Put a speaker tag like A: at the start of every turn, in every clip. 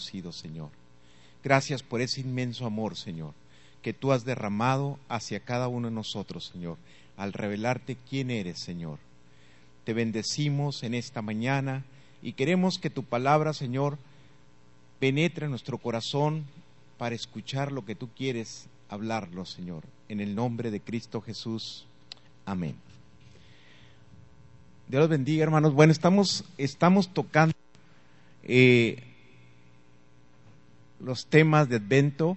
A: Señor. Gracias por ese inmenso amor, Señor, que tú has derramado hacia cada uno de nosotros, Señor, al revelarte quién eres, Señor. Te bendecimos en esta mañana y queremos que tu palabra, Señor, penetre en nuestro corazón para escuchar lo que tú quieres hablarlo, Señor. En el nombre de Cristo Jesús. Amén. Dios los bendiga, hermanos. Bueno, estamos, estamos tocando eh, los temas de Advento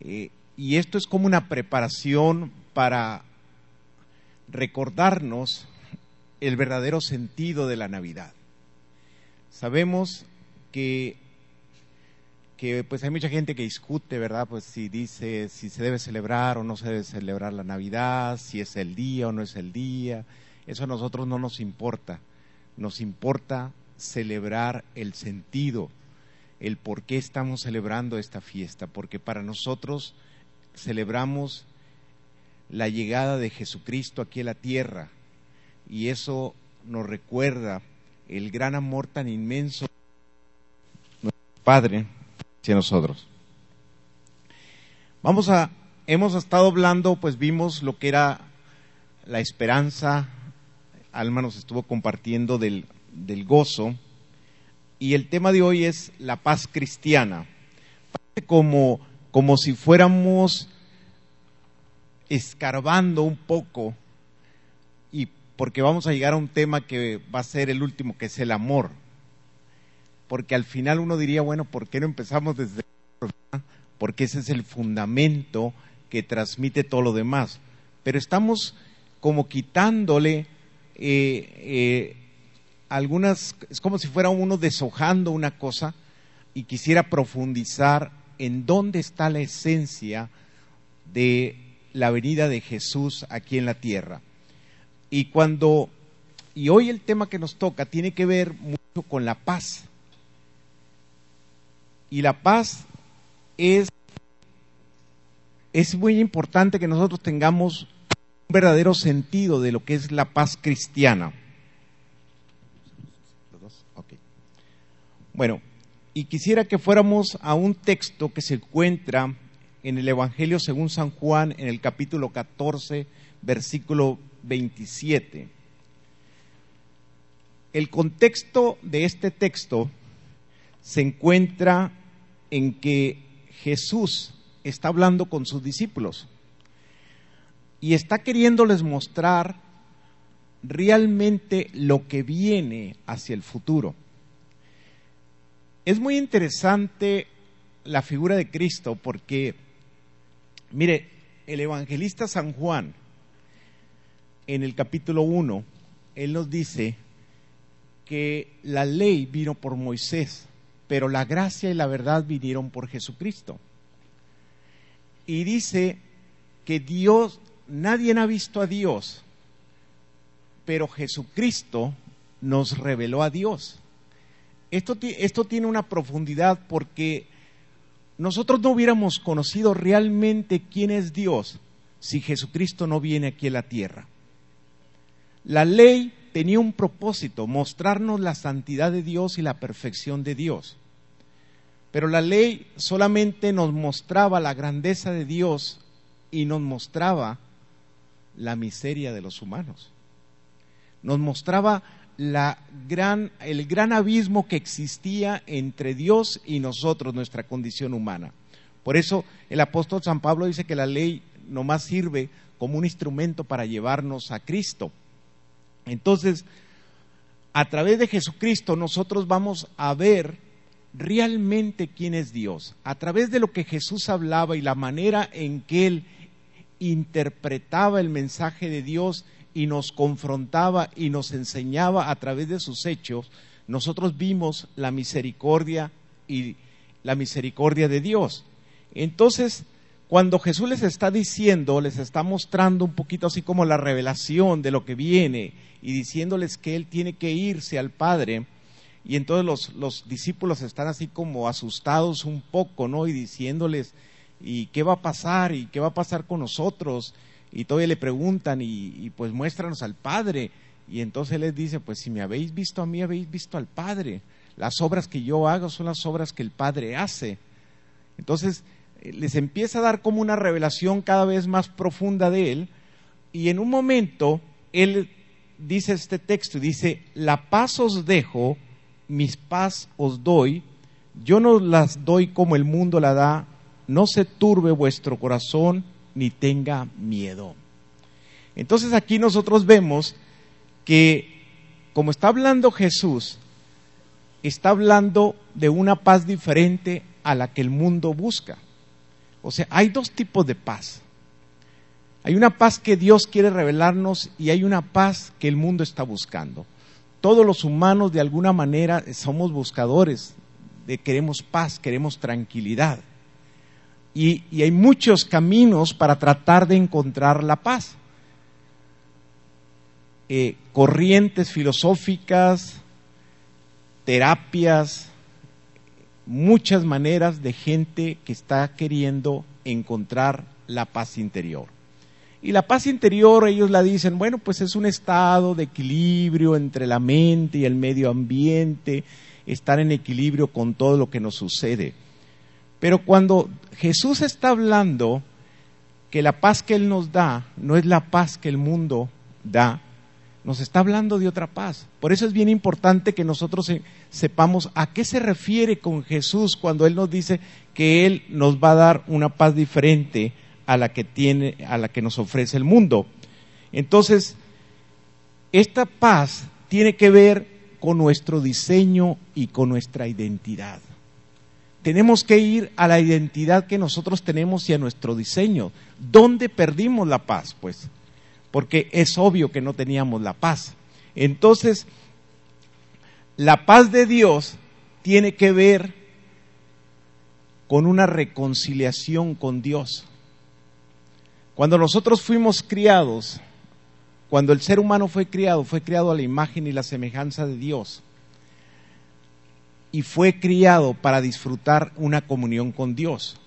A: eh, y esto es como una preparación para recordarnos el verdadero sentido de la Navidad. Sabemos que que pues hay mucha gente que discute, ¿verdad? Pues si dice si se debe celebrar o no se debe celebrar la Navidad, si es el día o no es el día. Eso a nosotros no nos importa. Nos importa celebrar el sentido, el por qué estamos celebrando esta fiesta, porque para nosotros celebramos la llegada de Jesucristo aquí a la tierra y eso nos recuerda el gran amor tan inmenso de nuestro Padre hacia nosotros. Vamos a, hemos estado hablando, pues vimos lo que era la esperanza, Alma nos estuvo compartiendo del, del gozo, y el tema de hoy es la paz cristiana. Como, como si fuéramos escarbando un poco, y porque vamos a llegar a un tema que va a ser el último, que es el amor porque al final uno diría, bueno, ¿por qué no empezamos desde porque ese es el fundamento que transmite todo lo demás. Pero estamos como quitándole eh, eh, algunas, es como si fuera uno deshojando una cosa y quisiera profundizar en dónde está la esencia de la venida de Jesús aquí en la tierra. Y cuando, y hoy el tema que nos toca tiene que ver mucho con la paz. Y la paz es, es muy importante que nosotros tengamos un verdadero sentido de lo que es la paz cristiana. Bueno, y quisiera que fuéramos a un texto que se encuentra en el Evangelio según San Juan, en el capítulo 14, versículo 27. El contexto de este texto se encuentra en que Jesús está hablando con sus discípulos y está queriéndoles mostrar realmente lo que viene hacia el futuro. Es muy interesante la figura de Cristo porque, mire, el evangelista San Juan, en el capítulo 1, él nos dice que la ley vino por Moisés pero la gracia y la verdad vinieron por Jesucristo. Y dice que Dios, nadie ha visto a Dios, pero Jesucristo nos reveló a Dios. Esto, esto tiene una profundidad porque nosotros no hubiéramos conocido realmente quién es Dios si Jesucristo no viene aquí a la tierra. La ley tenía un propósito, mostrarnos la santidad de Dios y la perfección de Dios. Pero la ley solamente nos mostraba la grandeza de Dios y nos mostraba la miseria de los humanos. Nos mostraba la gran, el gran abismo que existía entre Dios y nosotros, nuestra condición humana. Por eso el apóstol San Pablo dice que la ley nomás sirve como un instrumento para llevarnos a Cristo. Entonces, a través de Jesucristo nosotros vamos a ver realmente quién es Dios. A través de lo que Jesús hablaba y la manera en que Él interpretaba el mensaje de Dios y nos confrontaba y nos enseñaba a través de sus hechos, nosotros vimos la misericordia y la misericordia de Dios. Entonces, cuando Jesús les está diciendo, les está mostrando un poquito así como la revelación de lo que viene y diciéndoles que Él tiene que irse al Padre, y entonces los, los, discípulos están así como asustados un poco, ¿no? Y diciéndoles, ¿y qué va a pasar? ¿Y qué va a pasar con nosotros? Y todavía le preguntan, y, pues muéstranos al Padre. Y entonces Él les dice, pues si me habéis visto a mí, habéis visto al Padre. las obras que yo hago son las obras que el Padre hace. Entonces, eh, les empieza a dar como una revelación cada vez más profunda de Él, y en un momento Él dice este texto, dice, la paz os dejo, mis paz os doy, yo no las doy como el mundo la da, no se turbe vuestro corazón ni tenga miedo. Entonces aquí nosotros vemos que como está hablando Jesús, está hablando de una paz diferente a la que el mundo busca. O sea, hay dos tipos de paz. Hay una paz que Dios quiere revelarnos y hay una paz que el mundo está buscando. Todos los humanos de alguna manera somos buscadores, de queremos paz, queremos tranquilidad. Y, hay muchos caminos para tratar de encontrar la paz. Eh, corrientes filosóficas, terapias, muchas maneras de gente que está queriendo encontrar la paz interior. Y la paz interior, ellos la dicen, bueno, pues es un estado de equilibrio entre la mente y el medio ambiente, estar en equilibrio con todo lo que nos sucede. Pero cuando Jesús está hablando que la paz que Él nos da no es la paz que el mundo da, nos está hablando de otra paz. Por eso es bien importante que nosotros sepamos a qué se refiere con Jesús cuando Él nos dice que Él nos va a dar una paz diferente a la que tiene, a la que nos ofrece el mundo. Entonces, esta paz tiene que ver con nuestro diseño y con nuestra identidad. Tenemos que ir a la identidad que nosotros tenemos y a nuestro diseño. ¿Dónde perdimos la paz? Pues porque es obvio que no teníamos la paz. Entonces, la paz de Dios tiene que ver con una reconciliación con Dios. Cuando nosotros fuimos criados, cuando el ser humano fue criado, fue criado a la imagen y la semejanza de Dios. Y fue criado para disfrutar una comunión con Dios.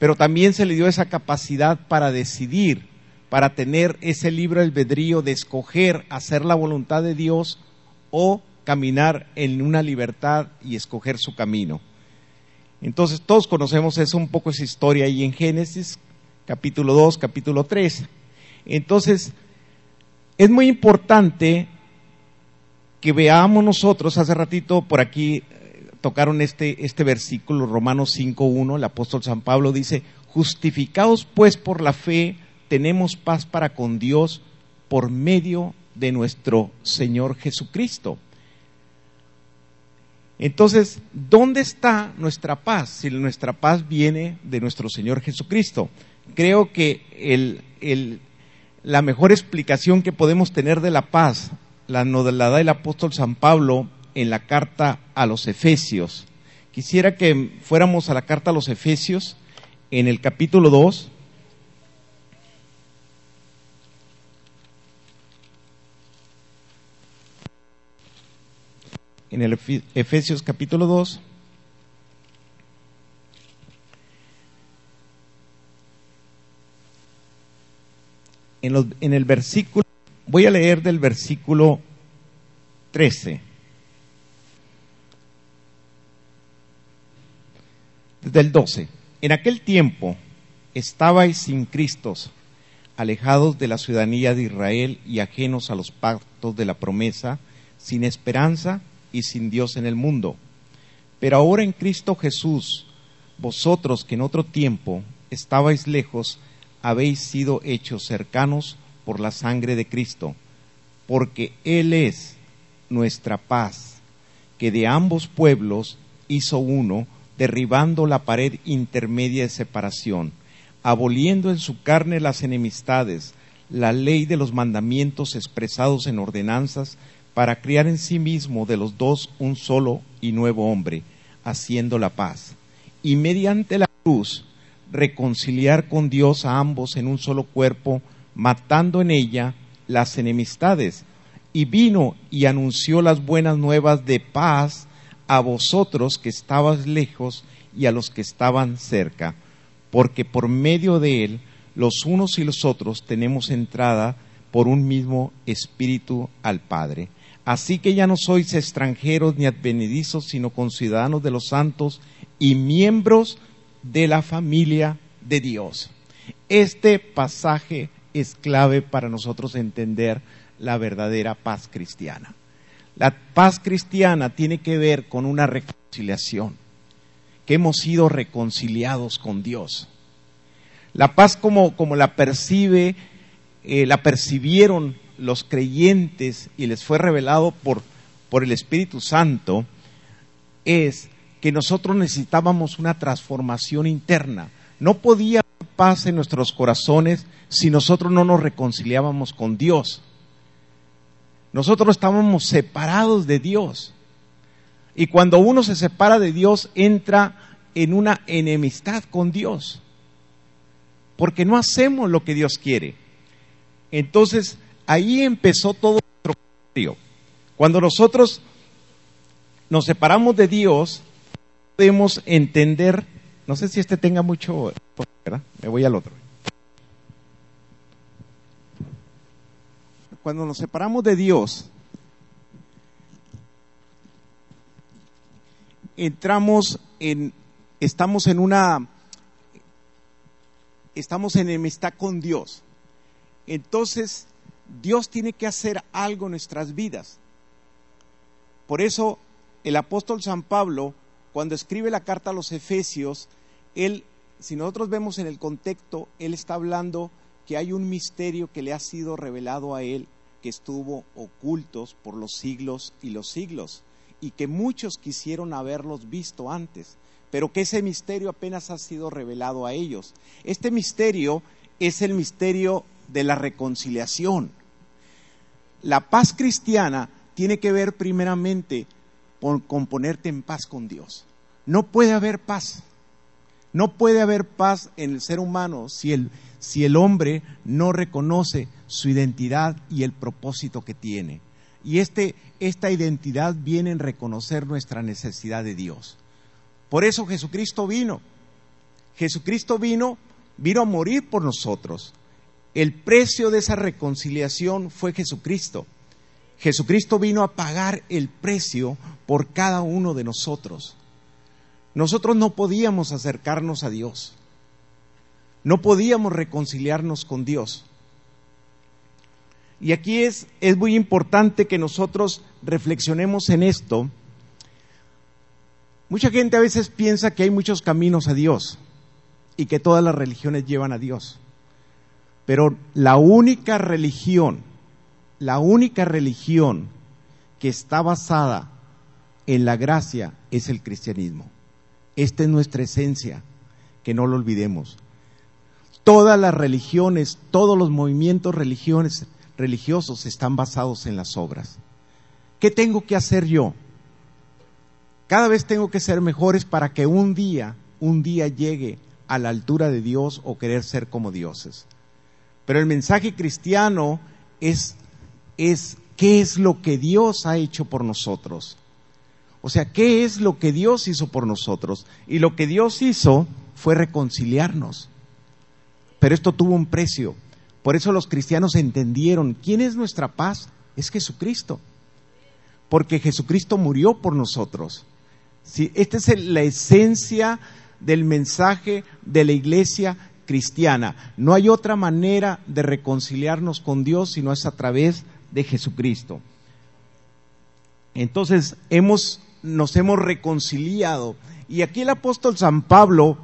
A: Pero también se le dio esa capacidad para decidir para tener ese libre albedrío de escoger hacer la voluntad de Dios o caminar en una libertad y escoger su camino. Entonces todos conocemos eso un poco esa historia ahí en Génesis capítulo 2, capítulo 3. Entonces es muy importante que veamos nosotros, hace ratito por aquí tocaron este, este versículo, Romanos 5.1, el apóstol San Pablo dice, justificados pues por la fe, tenemos paz para con Dios por medio de nuestro Señor Jesucristo. Entonces, ¿dónde está nuestra paz? Si nuestra paz viene de nuestro Señor Jesucristo. Creo que la mejor explicación que podemos tener de la paz la, la da el apóstol San Pablo en la carta a los Efesios. Quisiera que fuéramos a la carta a los Efesios en el capítulo 2 en el Efesios capítulo 2. En, en, el versículo, voy a leer del versículo 13. Desde el 12. En aquel tiempo estabais sin Cristos, alejados de la ciudadanía de Israel y ajenos a los pactos de la promesa, sin esperanza y sin Dios en el mundo. Pero ahora en Cristo Jesús, vosotros que en otro tiempo estabais lejos, habéis sido hechos cercanos por la sangre de Cristo, porque Él es nuestra paz, que de ambos pueblos hizo uno, derribando la pared intermedia de separación, aboliendo en su carne las enemistades, la ley de los mandamientos expresados en ordenanzas, para criar en sí mismo de los dos un solo y nuevo hombre, haciendo la paz, y mediante la cruz reconciliar con Dios a ambos en un solo cuerpo, matando en ella las enemistades, y vino y anunció las buenas nuevas de paz a vosotros que estabas lejos y a los que estaban cerca, porque por medio de él los unos y los otros tenemos entrada por un mismo espíritu al Padre Así que ya no sois extranjeros ni advenedizos, sino conciudadanos de los santos y miembros de la familia de Dios. Este pasaje es clave para nosotros entender la verdadera paz cristiana. La paz cristiana tiene que ver con una reconciliación, que hemos sido reconciliados con Dios. La paz como, la percibe, eh, la percibieron los creyentes y les fue revelado por, por el Espíritu Santo, es que nosotros necesitábamos una transformación interna. No podía haber paz en nuestros corazones si nosotros no nos reconciliábamos con Dios. Nosotros estábamos separados de Dios. Y cuando uno se separa de Dios, entra en una enemistad con Dios. Porque no hacemos lo que Dios quiere. Entonces, ahí empezó todo nuestro. Cuando nosotros nos separamos de Dios, podemos entender, no sé si este tenga mucho, ¿verdad? Me voy al otro. Cuando nos separamos de Dios, entramos en, estamos en una, estamos en enemistad con Dios. Entonces, Dios tiene que hacer algo en nuestras vidas. Por eso, el apóstol San Pablo, cuando escribe la carta a los Efesios, él, si nosotros vemos en el contexto, él está hablando que hay un misterio que le ha sido revelado a él, que estuvo ocultos por los siglos y los siglos, y que muchos quisieron haberlos visto antes, pero que ese misterio apenas ha sido revelado a ellos. Este misterio es el misterio de la reconciliación. La paz cristiana tiene que ver primeramente con, ponerte en paz con Dios. No puede haber paz. No puede haber paz en el ser humano si el, si el hombre no reconoce su identidad y el propósito que tiene. Y este, esta identidad viene en reconocer nuestra necesidad de Dios. Por eso Jesucristo vino. Jesucristo vino, vino a morir por nosotros. El precio de esa reconciliación fue Jesucristo. Jesucristo vino a pagar el precio por cada uno de nosotros. Nosotros no podíamos acercarnos a Dios. No podíamos reconciliarnos con Dios. Y aquí es, es muy importante que nosotros reflexionemos en esto. Mucha gente a veces piensa que hay muchos caminos a Dios y que todas las religiones llevan a Dios. Pero la única religión, la única religión que está basada en la gracia es el cristianismo. Esta es nuestra esencia, que no lo olvidemos. Todas las religiones, todos los movimientos religiosos están basados en las obras. ¿Qué tengo que hacer yo? Cada vez tengo que ser mejores para que un día, un día llegue a la altura de Dios o querer ser como dioses. Pero el mensaje cristiano es, es qué es lo que Dios ha hecho por nosotros. O sea, ¿qué es lo que Dios hizo por nosotros? Y lo que Dios hizo fue reconciliarnos. Pero esto tuvo un precio. Por eso los cristianos entendieron, ¿quién es nuestra paz? Es Jesucristo. Porque Jesucristo murió por nosotros. esta es la esencia del mensaje de la iglesia cristiana. No hay otra manera de reconciliarnos con Dios sino es a través de Jesucristo. Entonces hemos, nos hemos reconciliado. Y aquí el apóstol San Pablo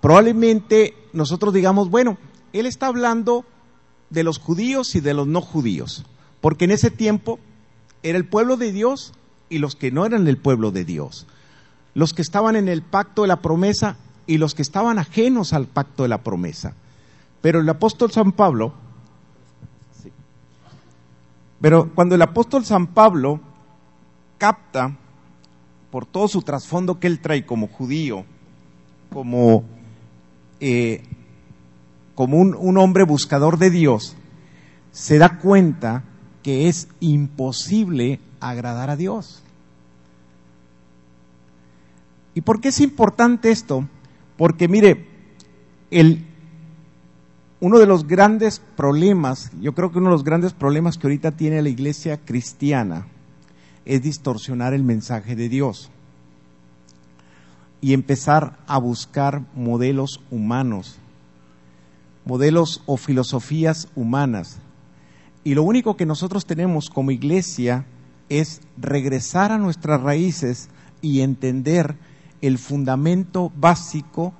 A: probablemente nosotros digamos, bueno, él está hablando de los judíos y de los no judíos, porque en ese tiempo era el pueblo de Dios y los que no eran el pueblo de Dios, los que estaban en el pacto de la promesa y los que estaban ajenos al pacto de la promesa. Pero el apóstol San Pablo, pero cuando el apóstol San Pablo capta por todo su trasfondo que él trae como judío, como eh, como un, un hombre buscador de Dios, se da cuenta que es imposible agradar a Dios. ¿Y por qué es importante esto? Porque mire, el, uno de los grandes problemas, yo creo que uno de los grandes problemas que ahorita tiene la iglesia cristiana es distorsionar el mensaje de Dios y empezar a buscar modelos humanos, modelos o filosofías humanas. Y lo único que nosotros tenemos como iglesia es regresar a nuestras raíces y entender el fundamento básico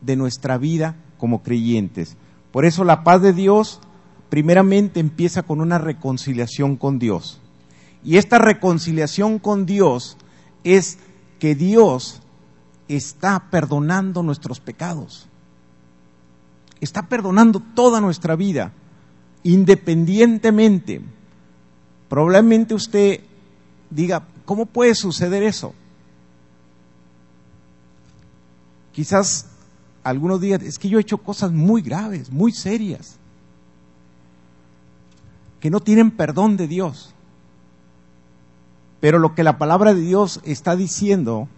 A: de nuestra vida como creyentes. Por eso la paz de Dios primeramente empieza con una reconciliación con Dios. Y esta reconciliación con Dios es que Dios está perdonando nuestros pecados. Está perdonando toda nuestra vida, independientemente. Probablemente usted diga, ¿cómo puede suceder eso? Quizás algunos días, es que yo he hecho cosas muy graves, muy serias, que no tienen perdón de Dios. Pero lo que la palabra de Dios está diciendo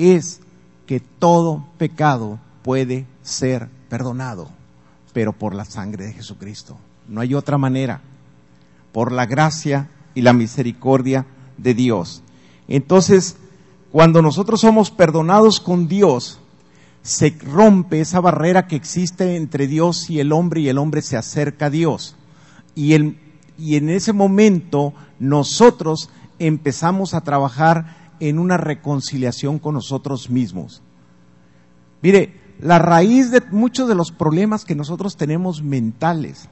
A: es que todo pecado puede ser perdonado, pero por la sangre de Jesucristo. No hay otra manera, por la gracia y la misericordia de Dios. Entonces, cuando nosotros somos perdonados con Dios, se rompe esa barrera que existe entre Dios y el hombre y el hombre se acerca a Dios. Y, y en ese momento nosotros empezamos a trabajar en una reconciliación con nosotros mismos. Mire, la raíz de muchos de los problemas que nosotros tenemos mentales,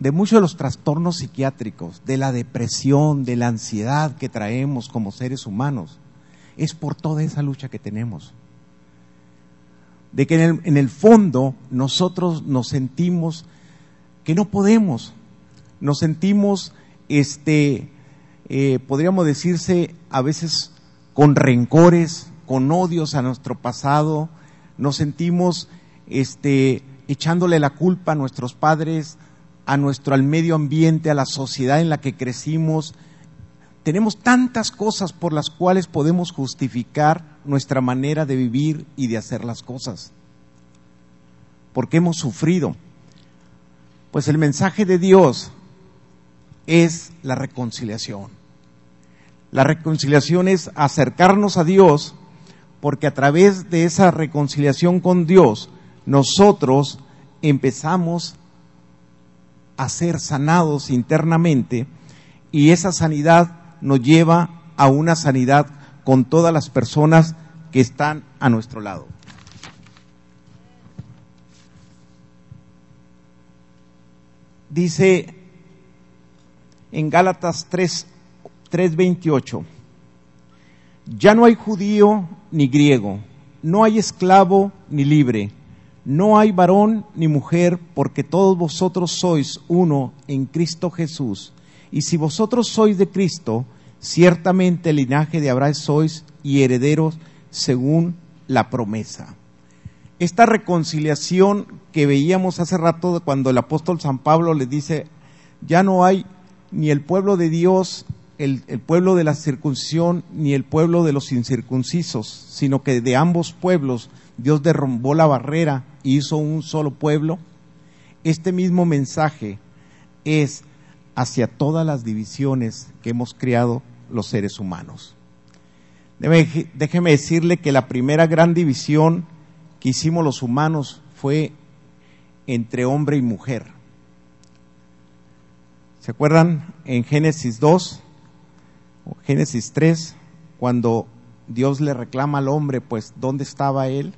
A: de muchos de los trastornos psiquiátricos, de la depresión, de la ansiedad que traemos como seres humanos, es por toda esa lucha que tenemos. De que en el, fondo nosotros nos sentimos que no podemos, nos sentimos este, eh, podríamos decirse, a veces con rencores, con odios a nuestro pasado, nos sentimos este, echándole la culpa a nuestros padres, a nuestro al medio ambiente, a la sociedad en la que crecimos. Tenemos tantas cosas por las cuales podemos justificar nuestra manera de vivir y de hacer las cosas. Porque hemos sufrido. Pues el mensaje de Dios es la reconciliación. La reconciliación es acercarnos a Dios porque a través de esa reconciliación con Dios nosotros empezamos a ser sanados internamente y esa sanidad nos lleva a una sanidad con todas las personas que están a nuestro lado. Dice en Gálatas 3, 3:28. Ya no hay judío ni griego, no hay esclavo ni libre, no hay varón ni mujer, porque todos vosotros sois uno en Cristo Jesús. Y si vosotros sois de Cristo, ciertamente el linaje de Abraham sois y herederos según la promesa. Esta reconciliación que veíamos hace rato cuando el apóstol San Pablo le dice, ya no hay ni el pueblo de Dios, el, pueblo de la circuncisión, ni el pueblo de los incircuncisos, sino que de ambos pueblos Dios derrumbó la barrera y hizo un solo pueblo. Este mismo mensaje es hacia todas las divisiones que hemos creado los seres humanos. Déjeme decirle que la primera gran división que hicimos los humanos fue entre hombre y mujer. ¿Se acuerdan en Génesis 2 o Génesis 3 cuando Dios le reclama al hombre, pues, ¿dónde estaba él?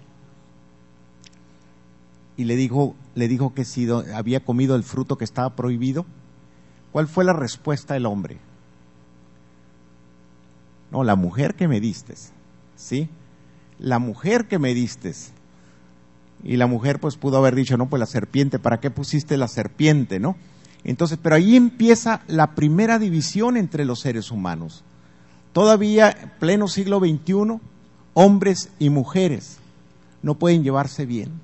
A: Y le dijo, le dijo que si había comido el fruto que estaba prohibido. ¿Cuál fue la respuesta del hombre? No, la mujer que me diste, ¿sí? La mujer que me diste. Y la mujer pues pudo haber dicho, no, pues la serpiente, ¿para qué pusiste la serpiente, no? Entonces, pero ahí empieza la primera división entre los seres humanos. Todavía, pleno siglo XXI, hombres y mujeres no pueden llevarse bien.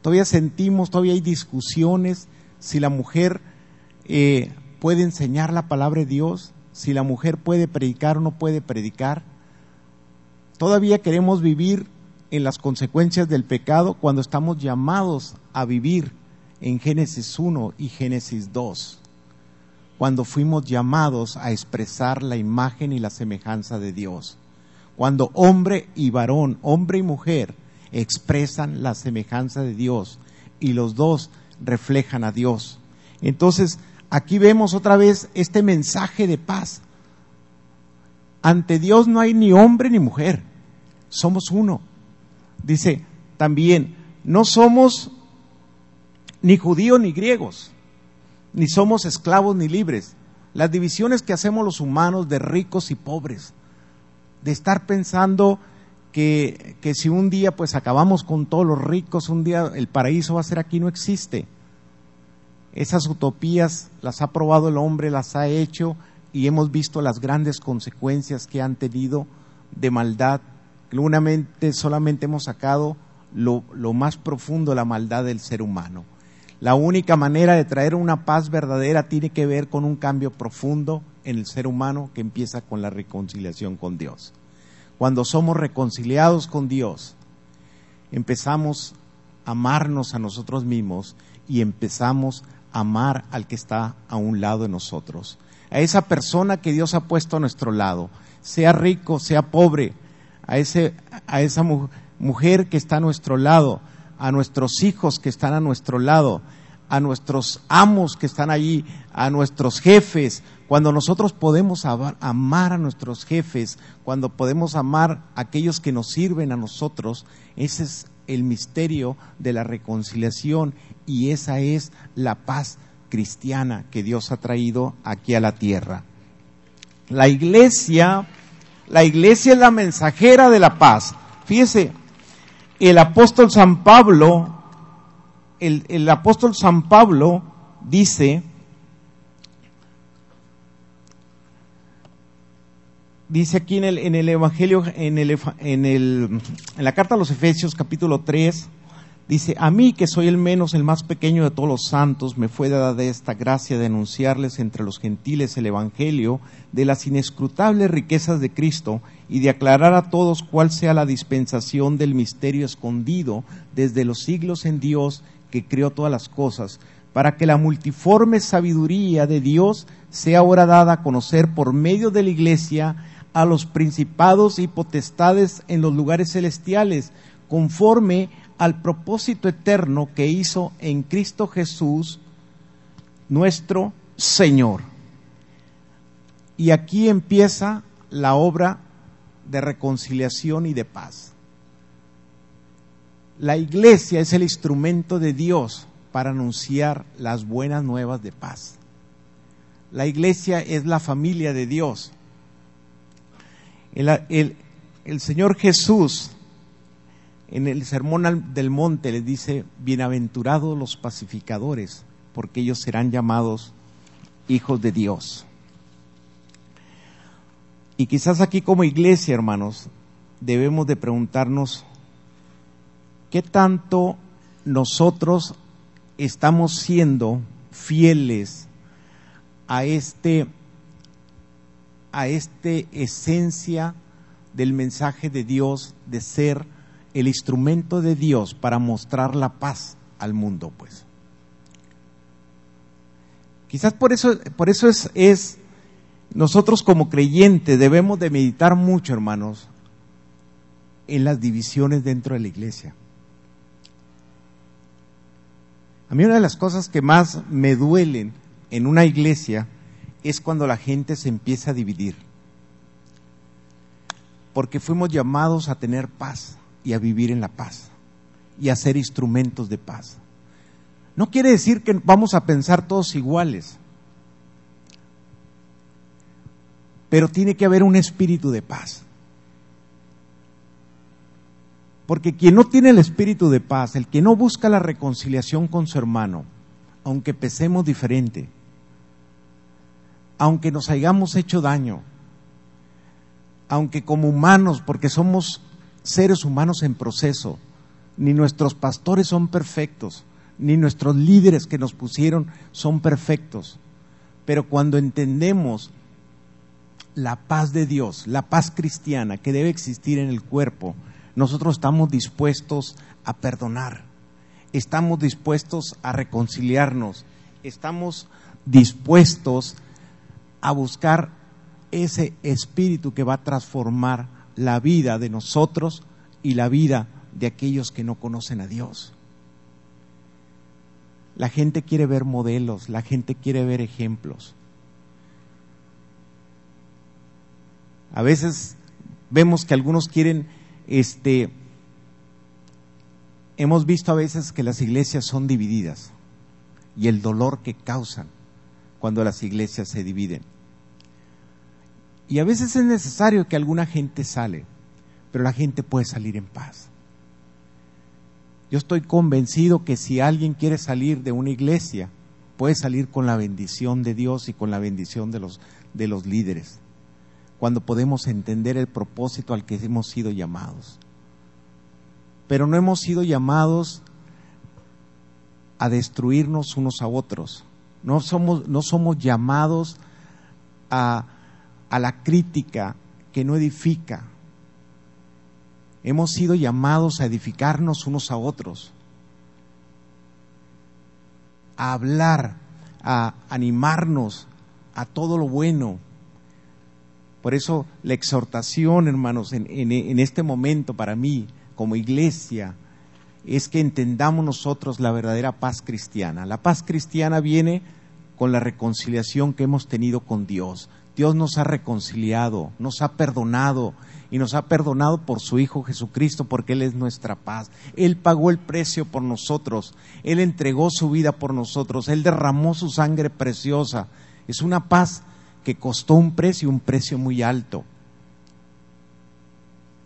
A: Todavía sentimos, todavía hay discusiones si la mujer eh, puede enseñar la palabra de Dios, si la mujer puede predicar o no puede predicar. Todavía queremos vivir en las consecuencias del pecado cuando estamos llamados a vivir en Génesis 1 y Génesis 2. cuando fuimos llamados a expresar la imagen y la semejanza de Dios. Cuando hombre y varón, hombre y mujer, expresan la semejanza de Dios y los dos reflejan a Dios. Entonces, aquí vemos otra vez este mensaje de paz. Ante Dios no hay ni hombre ni mujer, somos uno. Dice también, no somos ni judíos ni griegos, ni somos esclavos ni libres. Las divisiones que hacemos los humanos de ricos y pobres, de estar pensando que, que, si un día pues acabamos con todos los ricos, un día el paraíso va a ser aquí, no existe. Esas utopías las ha probado el hombre, las ha hecho y hemos visto las grandes consecuencias que han tenido de maldad. Lunamente solamente hemos sacado lo, lo más profundo la maldad del ser humano. La única manera de traer una paz verdadera tiene que ver con un cambio profundo en el ser humano que empieza con la reconciliación con Dios. Cuando somos reconciliados con Dios, empezamos a amarnos a nosotros mismos y empezamos a amar al que está a un lado de nosotros. A esa persona que Dios ha puesto a nuestro lado, sea rico, sea pobre, a, ese, a esa mujer que está a nuestro lado, a nuestros hijos que están a nuestro lado, a nuestros amos que están allí, a nuestros jefes, cuando nosotros podemos amar a nuestros jefes, cuando podemos amar a aquellos que nos sirven a nosotros, ese es el misterio de la reconciliación y esa es la paz cristiana que Dios ha traído aquí a la tierra. La iglesia, la iglesia es la mensajera de la paz. Fíjese, el apóstol San Pablo, el, apóstol San Pablo dice, dice aquí en el, en el Evangelio, en, el, en, el, en la carta a los Efesios capítulo 3, Dice, a mí que soy el menos, el más pequeño de todos los santos, me fue dada esta gracia de anunciarles entre los gentiles el Evangelio de las inescrutables riquezas de Cristo y de aclarar a todos cuál sea la dispensación del misterio escondido desde los siglos en Dios que creó todas las cosas, para que la multiforme sabiduría de Dios sea ahora dada a conocer por medio de la Iglesia a los principados y potestades en los lugares celestiales, conforme al propósito eterno que hizo en Cristo Jesús, nuestro Señor. Y aquí empieza la obra de reconciliación y de paz. La iglesia es el instrumento de Dios para anunciar las buenas nuevas de paz. La iglesia es la familia de Dios. El, el, el Señor Jesús en el Sermón del Monte le dice, bienaventurados los pacificadores, porque ellos serán llamados hijos de Dios. Y quizás aquí como iglesia, hermanos, debemos de preguntarnos, ¿qué tanto nosotros estamos siendo fieles a este a este esencia del mensaje de Dios de ser el instrumento de Dios para mostrar la paz al mundo, pues. Quizás por eso, por eso es, es, nosotros como creyentes debemos de meditar mucho, hermanos, en las divisiones dentro de la iglesia. A mí una de las cosas que más me duelen en una iglesia es cuando la gente se empieza a dividir. Porque fuimos llamados a tener paz y a vivir en la paz y a ser instrumentos de paz. No quiere decir que vamos a pensar todos iguales, pero tiene que haber un espíritu de paz. Porque quien no tiene el espíritu de paz, el que no busca la reconciliación con su hermano, aunque pesemos diferente, aunque nos hayamos hecho daño, aunque como humanos, porque somos seres humanos en proceso. Ni nuestros pastores son perfectos, ni nuestros líderes que nos pusieron son perfectos. Pero cuando entendemos la paz de Dios, la paz cristiana que debe existir en el cuerpo, nosotros estamos dispuestos a perdonar, estamos dispuestos a reconciliarnos, estamos dispuestos a buscar ese espíritu que va a transformar la vida de nosotros y la vida de aquellos que no conocen a Dios. La gente quiere ver modelos, la gente quiere ver ejemplos. A veces vemos que algunos quieren, este, hemos visto a veces que las iglesias son divididas y el dolor que causan cuando las iglesias se dividen. Y a veces es necesario que alguna gente sale, pero la gente puede salir en paz. Yo estoy convencido que si alguien quiere salir de una iglesia, puede salir con la bendición de Dios y con la bendición de los, de los líderes, cuando podemos entender el propósito al que hemos sido llamados. Pero no hemos sido llamados a destruirnos unos a otros. No somos, no somos llamados a, a la crítica que no edifica, Hemos sido llamados a edificarnos unos a otros, a hablar, a animarnos a todo lo bueno. Por eso la exhortación, hermanos, en, este momento para mí, como iglesia, es que entendamos nosotros la verdadera paz cristiana. La paz cristiana viene con la reconciliación que hemos tenido con Dios. Dios nos ha reconciliado, nos ha perdonado, y nos ha perdonado por su Hijo Jesucristo porque Él es nuestra paz. Él pagó el precio por nosotros, Él entregó su vida por nosotros, Él derramó su sangre preciosa. Es una paz que costó un precio, un precio muy alto.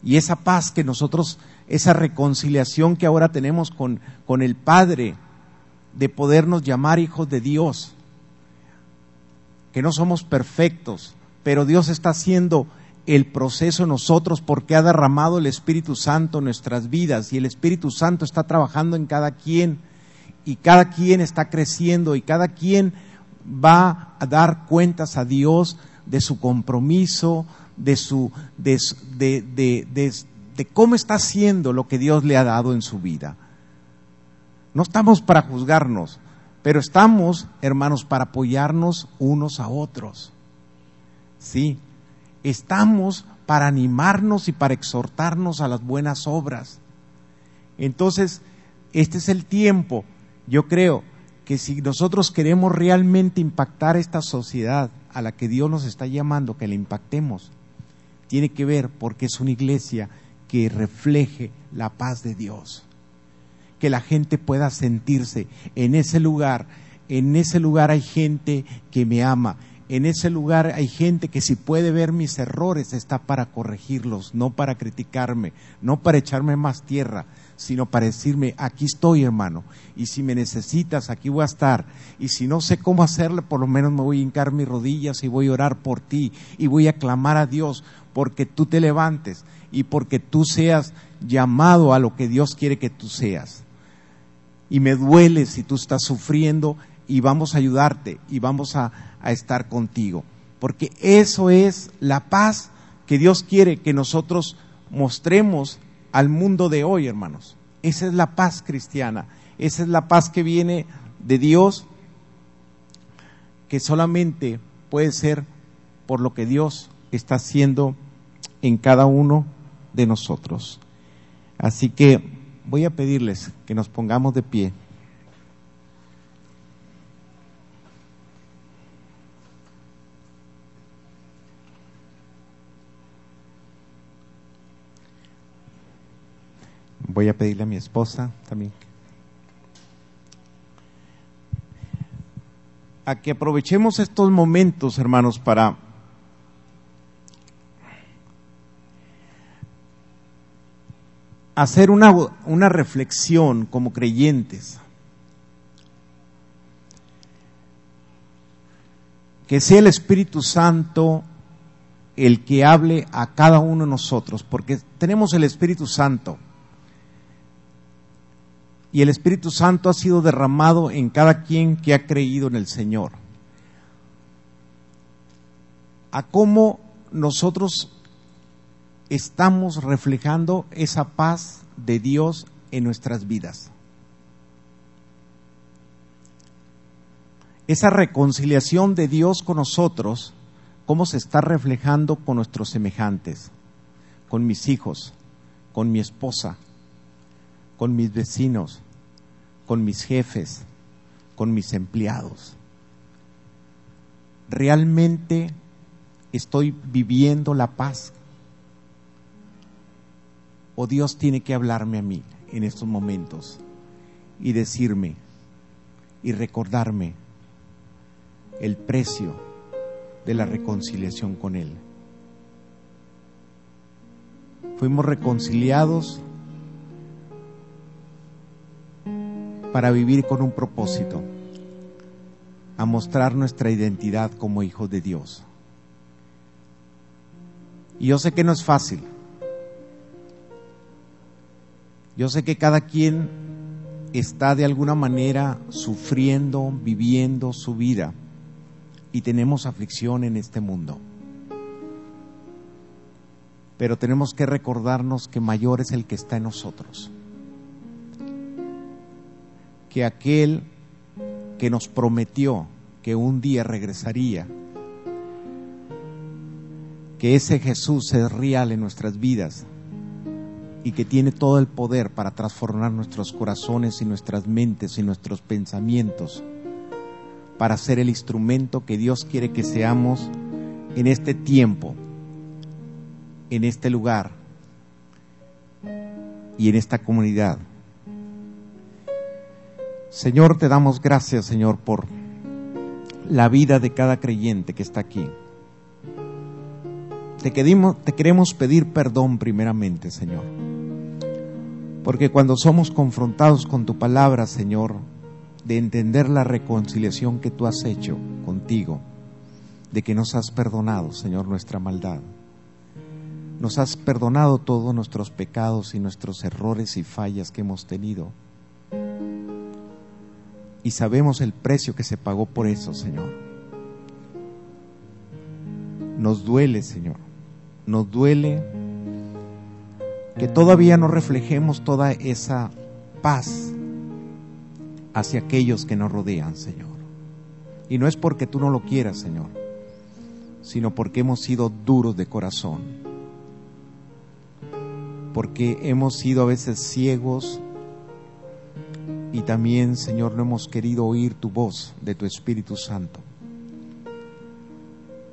A: Y esa paz que nosotros, esa reconciliación que ahora tenemos con, con el Padre, de podernos llamar hijos de Dios, que no somos perfectos, pero Dios está haciendo el proceso nosotros porque ha derramado el Espíritu Santo en nuestras vidas y el Espíritu Santo está trabajando en cada quien y cada quien está creciendo y cada quien va a dar cuentas a Dios de su compromiso, de su de, de, de, cómo está haciendo lo que Dios le ha dado en su vida. No estamos para juzgarnos, pero estamos, hermanos, para apoyarnos unos a otros. Sí, estamos para animarnos y para exhortarnos a las buenas obras. Entonces, este es el tiempo, yo creo, que si nosotros queremos realmente impactar esta sociedad a la que Dios nos está llamando, que la impactemos, tiene que ver porque es una iglesia que refleje la paz de Dios. Que la gente pueda sentirse en ese lugar, en ese lugar hay gente que me ama, en ese lugar hay gente que si puede ver mis errores está para corregirlos, no para criticarme, no para echarme más tierra, sino para decirme, aquí estoy hermano, y si me necesitas, aquí voy a estar, y si no sé cómo hacerle, por lo menos me voy a hincar mis rodillas y voy a orar por ti, y voy a clamar a Dios porque tú te levantes y porque tú seas llamado a lo que Dios quiere que tú seas. Y me duele si tú estás sufriendo y vamos a ayudarte y vamos a, a estar contigo. Porque eso es la paz que Dios quiere que nosotros mostremos al mundo de hoy, hermanos. Esa es la paz cristiana. Esa es la paz que viene de Dios, que solamente puede ser por lo que Dios está haciendo en cada uno de nosotros. Así que voy a pedirles que nos pongamos de pie. Voy a pedirle a mi esposa también a que aprovechemos estos momentos, hermanos, para hacer una, una reflexión como creyentes. Que sea el Espíritu Santo el que hable a cada uno de nosotros, porque tenemos el Espíritu Santo y el Espíritu Santo ha sido derramado en cada quien que ha creído en el Señor. A cómo nosotros estamos reflejando esa paz de Dios en nuestras vidas. Esa reconciliación de Dios con nosotros cómo se está reflejando con nuestros semejantes, con mis hijos, con mi esposa, con mis vecinos, con mis jefes, con mis empleados. ¿Realmente estoy viviendo la paz? ¿O Dios tiene que hablarme a mí en estos momentos y decirme y recordarme el precio de la reconciliación con Él? Fuimos reconciliados para vivir con un propósito, a mostrar nuestra identidad como hijos de Dios. Y yo sé que no es fácil. Yo sé que cada quien está de alguna manera sufriendo, viviendo su vida y tenemos aflicción en este mundo. Pero tenemos que recordarnos que mayor es el que está en nosotros que aquel que nos prometió que un día regresaría, que ese Jesús es real en nuestras vidas y que tiene todo el poder para transformar nuestros corazones y nuestras mentes y nuestros pensamientos para ser el instrumento que Dios quiere que seamos en este tiempo, en este lugar y en esta comunidad. Señor, te damos gracias, Señor, por la vida de cada creyente que está aquí. Te, te queremos pedir perdón primeramente, Señor. Porque cuando somos confrontados con tu palabra, Señor, de entender la reconciliación que tú has hecho contigo, de que nos has perdonado, Señor, nuestra maldad. Nos has perdonado todos nuestros pecados y nuestros errores y fallas que hemos tenido y sabemos el precio que se pagó por eso, Señor. Nos duele, Señor. Nos duele que todavía no reflejemos toda esa paz hacia aquellos que nos rodean, Señor. Y no es porque tú no lo quieras, Señor, sino porque hemos sido duros de corazón. Porque hemos sido a veces ciegos y también, Señor, no hemos querido oír tu voz de tu Espíritu Santo.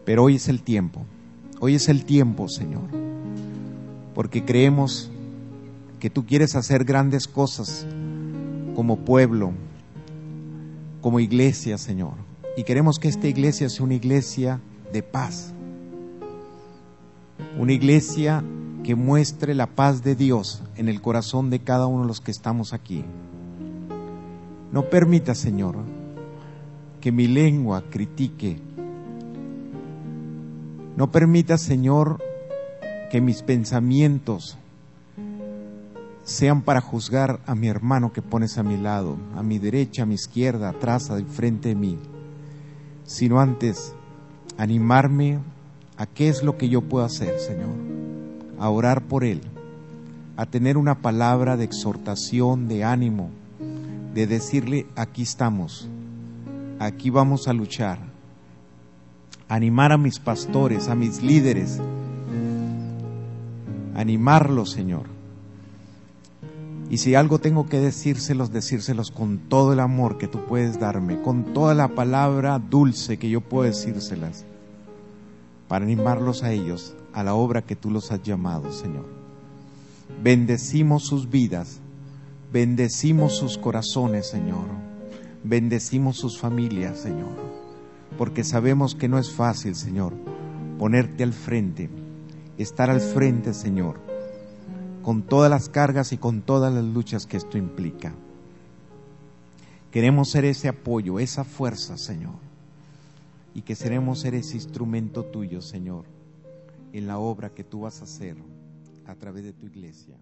A: Pero hoy es el tiempo, hoy es el tiempo, Señor, porque creemos que tú quieres hacer grandes cosas como pueblo, como iglesia, Señor. Y queremos que esta iglesia sea una iglesia de paz, una iglesia que muestre la paz de Dios en el corazón de cada uno de los que estamos aquí. No permita, Señor, que mi lengua critique. No permita, Señor, que mis pensamientos sean para juzgar a mi hermano que pones a mi lado, a mi derecha, a mi izquierda, atrás, al frente de mí, sino antes animarme a qué es lo que yo puedo hacer, Señor, a orar por Él, a tener una palabra de exhortación, de ánimo, de decirle, aquí estamos, aquí vamos a luchar, animar a mis pastores, a mis líderes, animarlos, Señor. Y si algo tengo que decírselos, decírselos con todo el amor que tú puedes darme, con toda la palabra dulce que yo puedo decírselas, para animarlos a ellos a la obra que tú los has llamado, Señor. Bendecimos sus vidas Bendecimos sus corazones, Señor. Bendecimos sus familias, Señor. Porque sabemos que no es fácil, Señor, ponerte al frente, estar al frente, Señor, con todas las cargas y con todas las luchas que esto implica. Queremos ser ese apoyo, esa fuerza, Señor. Y que seremos ser ese instrumento tuyo, Señor, en la obra que tú vas a hacer a través de tu iglesia.